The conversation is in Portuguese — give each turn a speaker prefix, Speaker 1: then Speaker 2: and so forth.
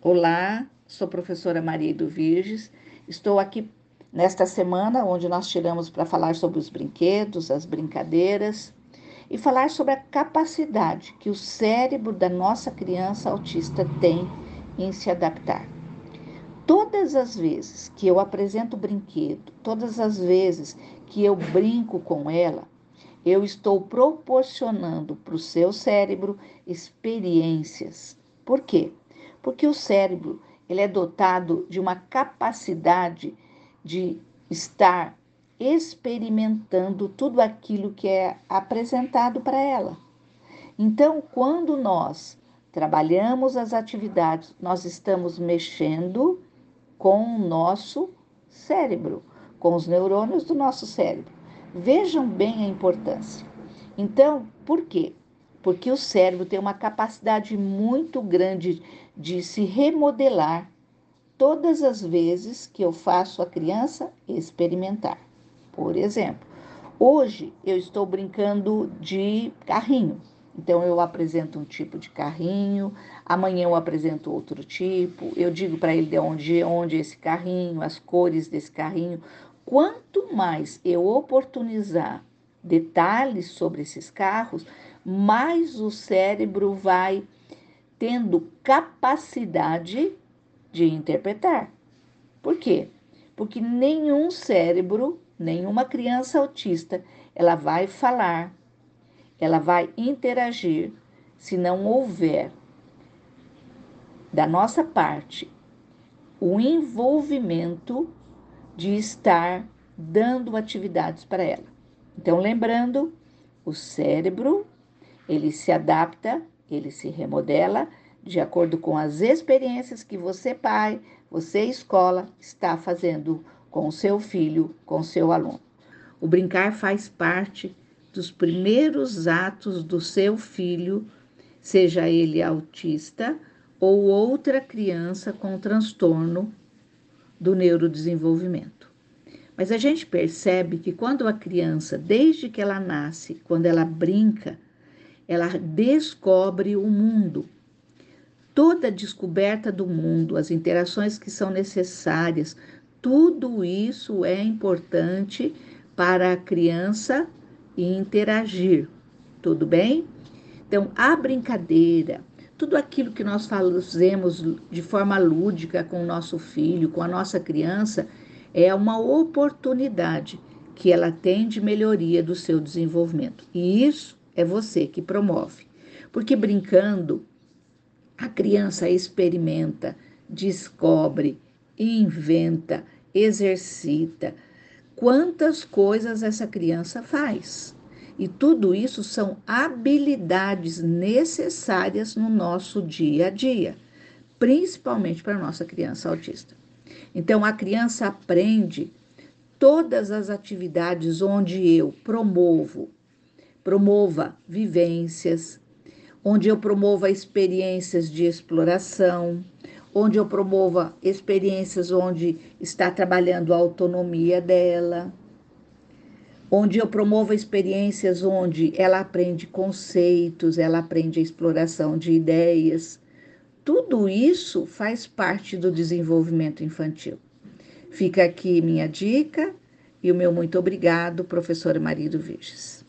Speaker 1: Olá, sou professora Maria do Virges. Estou aqui nesta semana onde nós tiramos para falar sobre os brinquedos, as brincadeiras e falar sobre a capacidade que o cérebro da nossa criança autista tem em se adaptar. Todas as vezes que eu apresento brinquedo, todas as vezes que eu brinco com ela, eu estou proporcionando para o seu cérebro experiências. Por quê? Porque o cérebro ele é dotado de uma capacidade de estar experimentando tudo aquilo que é apresentado para ela. Então, quando nós trabalhamos as atividades, nós estamos mexendo com o nosso cérebro, com os neurônios do nosso cérebro. Vejam bem a importância. Então, por quê? Porque o cérebro tem uma capacidade muito grande de se remodelar todas as vezes que eu faço a criança experimentar. Por exemplo, hoje eu estou brincando de carrinho. Então eu apresento um tipo de carrinho, amanhã eu apresento outro tipo, eu digo para ele de onde, onde é esse carrinho, as cores desse carrinho. Quanto mais eu oportunizar detalhes sobre esses carros, mais o cérebro vai tendo capacidade de interpretar. Por quê? Porque nenhum cérebro, nenhuma criança autista, ela vai falar, ela vai interagir se não houver da nossa parte o envolvimento de estar dando atividades para ela. Então, lembrando, o cérebro ele se adapta, ele se remodela de acordo com as experiências que você, pai, você, escola, está fazendo com o seu filho, com o seu aluno. O brincar faz parte dos primeiros atos do seu filho, seja ele autista ou outra criança com transtorno do neurodesenvolvimento. Mas a gente percebe que quando a criança, desde que ela nasce, quando ela brinca, ela descobre o mundo. Toda a descoberta do mundo, as interações que são necessárias, tudo isso é importante para a criança interagir. Tudo bem? Então, a brincadeira, tudo aquilo que nós fazemos de forma lúdica com o nosso filho, com a nossa criança, é uma oportunidade que ela tem de melhoria do seu desenvolvimento. E isso é você que promove. Porque brincando, a criança experimenta, descobre, inventa, exercita. Quantas coisas essa criança faz? E tudo isso são habilidades necessárias no nosso dia a dia, principalmente para a nossa criança autista. Então, a criança aprende todas as atividades onde eu promovo promova vivências, onde eu promova experiências de exploração, onde eu promova experiências onde está trabalhando a autonomia dela, onde eu promovo experiências onde ela aprende conceitos, ela aprende a exploração de ideias. Tudo isso faz parte do desenvolvimento infantil. Fica aqui minha dica e o meu muito obrigado, professora Maria do Virges.